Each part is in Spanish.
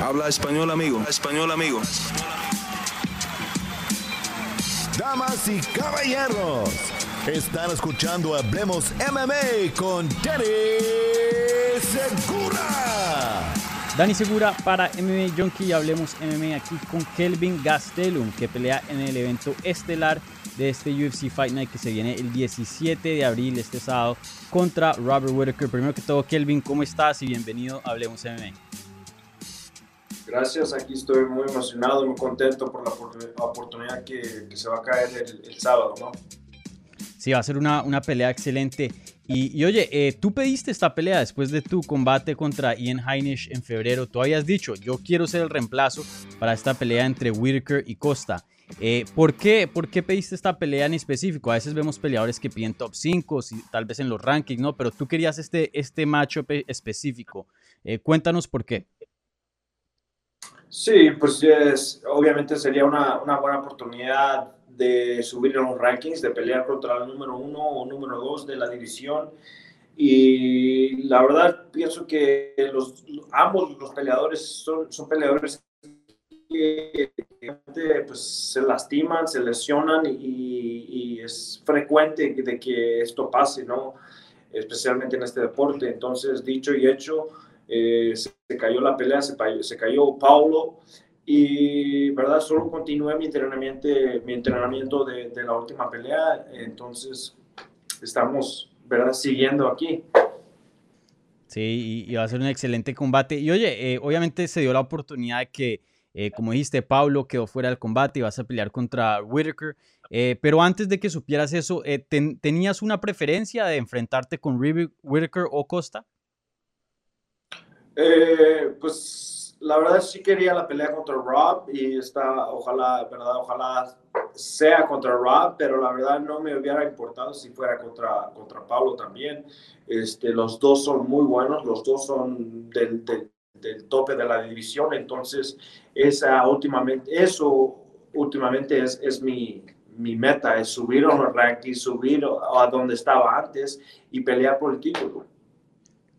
Habla español, amigo. español, amigo. Damas y caballeros, están escuchando Hablemos MMA con Danny Segura. Dani Segura para MMA Junkie. Hablemos MMA aquí con Kelvin Gastelum, que pelea en el evento estelar de este UFC Fight Night que se viene el 17 de abril, este sábado, contra Robert Whittaker. Primero que todo, Kelvin, ¿cómo estás? Y bienvenido a Hablemos MMA. Gracias, aquí estoy muy emocionado, muy contento por la oportunidad que, se va a caer el, sábado, ¿no? Sí, va a ser una, una pelea excelente. Y, oye, eh, tú pediste esta pelea después de tu combate contra Ian Heinisch en febrero. Tú habías dicho, yo quiero ser el reemplazo para esta pelea entre Whitaker y Costa. Eh, ¿por, qué, ¿Por qué pediste esta pelea en específico? A veces vemos peleadores que piden top 5, tal vez en los rankings, ¿no? Pero tú querías este, este matchup específico. Eh, cuéntanos por qué. Sí, pues es, obviamente sería una, una, buena oportunidad de subir en los rankings, de pelear contra el número uno o número dos de la división. Y la verdad pienso que los, ambos los peleadores son, son peleadores que pues, se lastiman, se lesionan y, es frecuente de que esto pase, ¿no? Especialmente en este deporte. Entonces, dicho y hecho, eh, cayó la pelea, se, se cayó Paulo y, ¿verdad? Solo continué mi entrenamiento, mi entrenamiento de, la última pelea, entonces estamos, ¿verdad? Siguiendo aquí. Sí, y, va a ser un excelente combate. Y oye, eh, obviamente se dio la oportunidad de que, eh, como dijiste, Pablo quedó fuera del combate y vas a pelear contra Whitaker. pero antes de que supieras eso, ¿tenías una preferencia de enfrentarte con Whitaker o Costa? Eh, pues la verdad sí quería la pelea contra Rob y está, ojalá, verdad, ojalá sea contra Rob, pero la verdad no me hubiera importado si fuera contra, contra Pablo también. Este, los dos son muy buenos, los dos son del, del, tope de la división, entonces esa últimamente, eso últimamente es, es mi, mi meta, es subir a los rankings, subir a donde estaba antes y pelear por el título.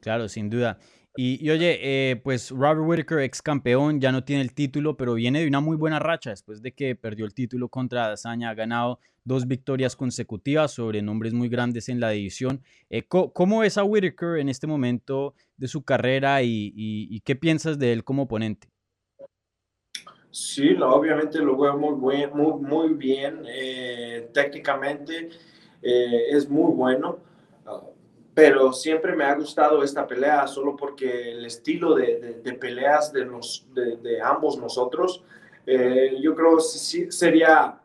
Claro, sin duda. Y, oye, eh, pues Robert Whitaker, ex campeón, ya no tiene el título, pero viene de una muy buena racha después de que perdió el título contra Adesanya. Ha ganado dos victorias consecutivas sobre nombres muy grandes en la división. Eh, ¿Cómo ves a Whitaker en este momento de su carrera y, qué piensas de él como oponente? Sí, obviamente lo veo muy, muy, muy bien. Eh, técnicamente es muy bueno pero siempre me ha gustado esta pelea solo porque el estilo de, de, peleas de, los, de, ambos nosotros, eh, yo creo que sí sería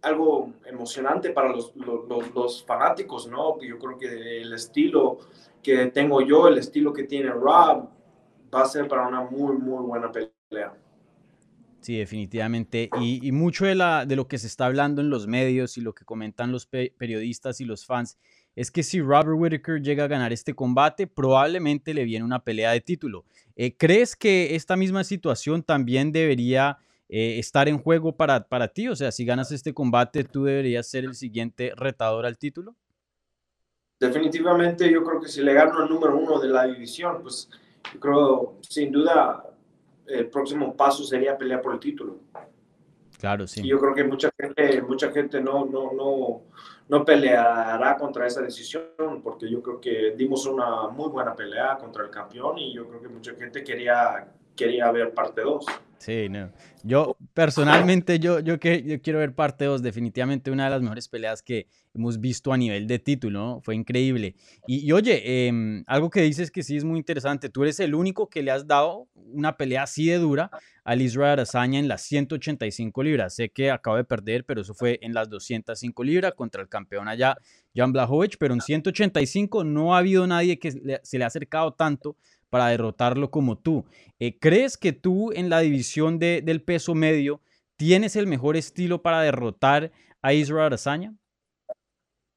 algo emocionante para los, los, los, fanáticos, ¿no? Yo creo que el estilo que tengo yo, el estilo que tiene Rob, va a ser para una muy, muy buena pelea. Sí, definitivamente. Y, mucho de, la, de lo que se está hablando en los medios y lo que comentan los periodistas y los fans es que si Robert Whitaker llega a ganar este combate, probablemente le viene una pelea de título. Eh, ¿Crees que esta misma situación también debería eh, estar en juego para, para ti? O sea, si ganas este combate, ¿tú deberías ser el siguiente retador al título? Definitivamente, yo creo que si le gano al número uno de la división, pues yo creo, sin duda, el próximo paso sería pelear por el título. Claro, sí. Y yo creo que mucha gente, mucha gente no, no, no, no peleará contra esa decisión, porque yo creo que dimos una muy buena pelea contra el campeón y yo creo que mucha gente quería, quería ver parte 2. Sí, no. Yo personalmente, yo, yo, que, yo quiero ver parte 2, definitivamente una de las mejores peleas que hemos visto a nivel de título, ¿no? Fue increíble. Y, oye, em, algo que dices que sí es muy interesante, tú eres el único que le has dado una pelea así de dura al Israel Arazaña en las 185 libras. Sé que acabo de perder, pero eso fue en las 205 libras contra el campeón allá, Jan Blachowicz, pero en 185 no ha habido nadie que se le ha acercado tanto para derrotarlo como tú. Eh, ¿Crees que tú en la división de, del peso medio tienes el mejor estilo para derrotar a Israel Arazaña?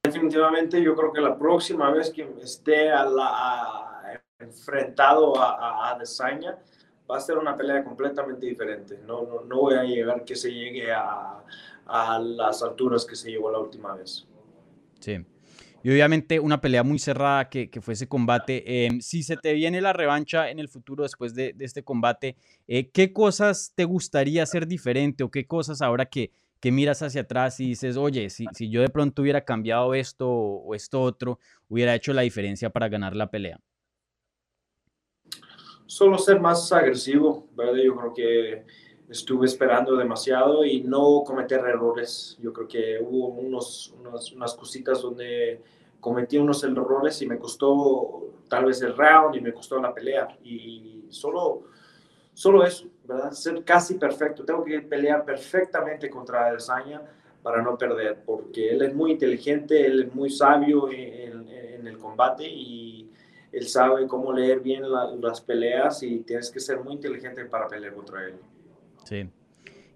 Definitivamente yo creo que la próxima vez que esté a la, enfrentado a, a va a ser una pelea completamente diferente. No, no, no voy a llegar que se llegue a, a las alturas que se llegó la última vez. Sí. Y obviamente una pelea muy cerrada que, que fue ese combate. Em, si se te viene la revancha en el futuro después de, de este combate, eh, ¿qué cosas te gustaría hacer diferente o qué cosas ahora que, que miras hacia atrás y dices, oye, si, si yo de pronto hubiera cambiado esto o esto otro, hubiera hecho la diferencia para ganar la pelea? Solo ser más agresivo, ¿verdad? Yo creo que estuve esperando demasiado y no cometer errores. Yo creo que hubo unos, unas cositas donde cometí unos errores y me costó tal vez el round y me costó la pelea. Y solo, solo eso, ¿verdad? Ser casi perfecto. Tengo que pelear perfectamente contra Adesanya para no perder, porque él es muy inteligente, él es muy sabio en, en el combate y él sabe cómo leer bien las peleas y tienes que ser muy inteligente para pelear contra él. Sí.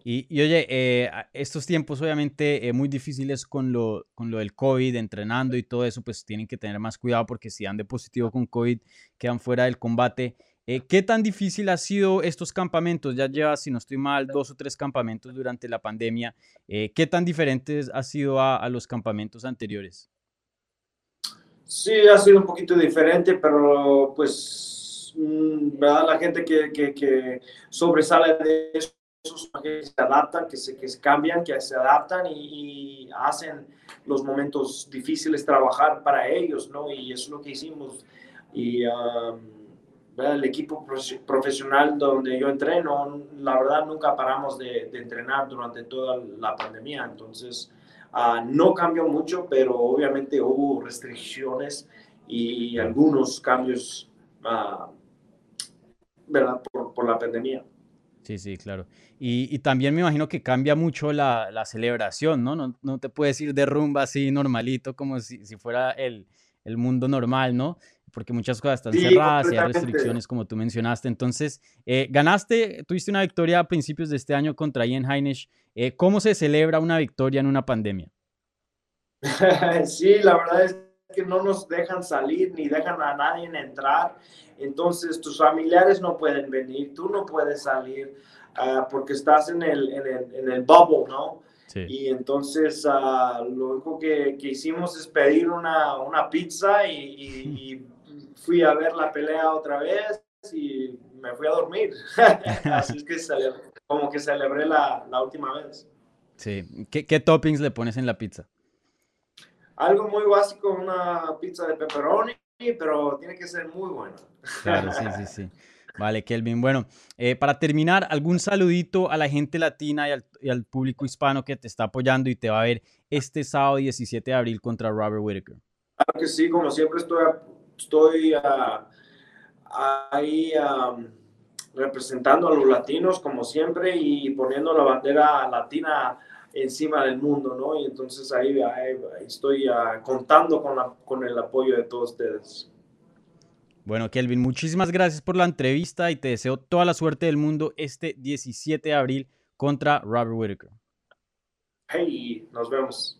Y, oye, eh, estos tiempos obviamente eh, muy difíciles con lo, con lo del COVID, entrenando y todo eso, pues tienen que tener más cuidado porque si dan de positivo con COVID, quedan fuera del combate. Eh, ¿Qué tan difícil ha sido estos campamentos? Ya llevas, si no estoy mal, dos o tres campamentos durante la pandemia. ¿Qué tan diferentes ha sido a, a, los campamentos anteriores? Sí, ha sido un poquito diferente, pero pues, mm, ¿verdad? La gente que, que, que sobresale de eso que se adaptan, que se, que se cambian, que se adaptan y, y, hacen los momentos difíciles trabajar para ellos, ¿no? Y eso es lo que hicimos. Y um, el equipo profesional donde yo entreno, la verdad nunca paramos de, de entrenar durante toda la pandemia, entonces uh, no cambió mucho, pero obviamente hubo restricciones y algunos cambios, uh, ¿verdad? Por, por la pandemia. Sí, sí, claro. Y, y, también me imagino que cambia mucho la, la celebración, ¿no? ¿no? ¿no? te puedes ir de rumba así normalito, como si, si fuera el, el, mundo normal, ¿no? Porque muchas cosas están sí, cerradas y hay restricciones, como tú mencionaste. Entonces, eh, ganaste, tuviste una victoria a principios de este año contra Ian Heinisch. Eh, ¿Cómo se celebra una victoria en una pandemia? sí, la verdad es que no nos dejan salir ni dejan a nadie entrar. Entonces tus familiares no pueden venir, tú no puedes salir uh, porque estás en el, en el, en el bubble, ¿no? Sí. Y entonces uh, lo único que, que, hicimos es pedir una, una pizza y, y, y, fui a ver la pelea otra vez y me fui a dormir. Así es que celebré, como que celebré la, la última vez. Sí. ¿Qué, ¿Qué toppings le pones en la pizza? Algo muy básico, una pizza de pepperoni, pero tiene que ser muy buena. Claro, sí, sí, sí. Vale, Kelvin. Bueno, eh, para terminar, algún saludito a la gente latina y al, y al, público hispano que te está apoyando y te va a ver este sábado 17 de abril contra Robert Whitaker. Claro que sí, como siempre estoy, estoy uh, ahí um, representando a los latinos, como siempre, y poniendo la bandera latina encima del mundo, ¿no? Y entonces ahí, estoy uh, contando con, la, con el apoyo de todos ustedes. Bueno, Kelvin, muchísimas gracias por la entrevista y te deseo toda la suerte del mundo este 17 de abril contra Robert Whitaker. Hey, nos vemos.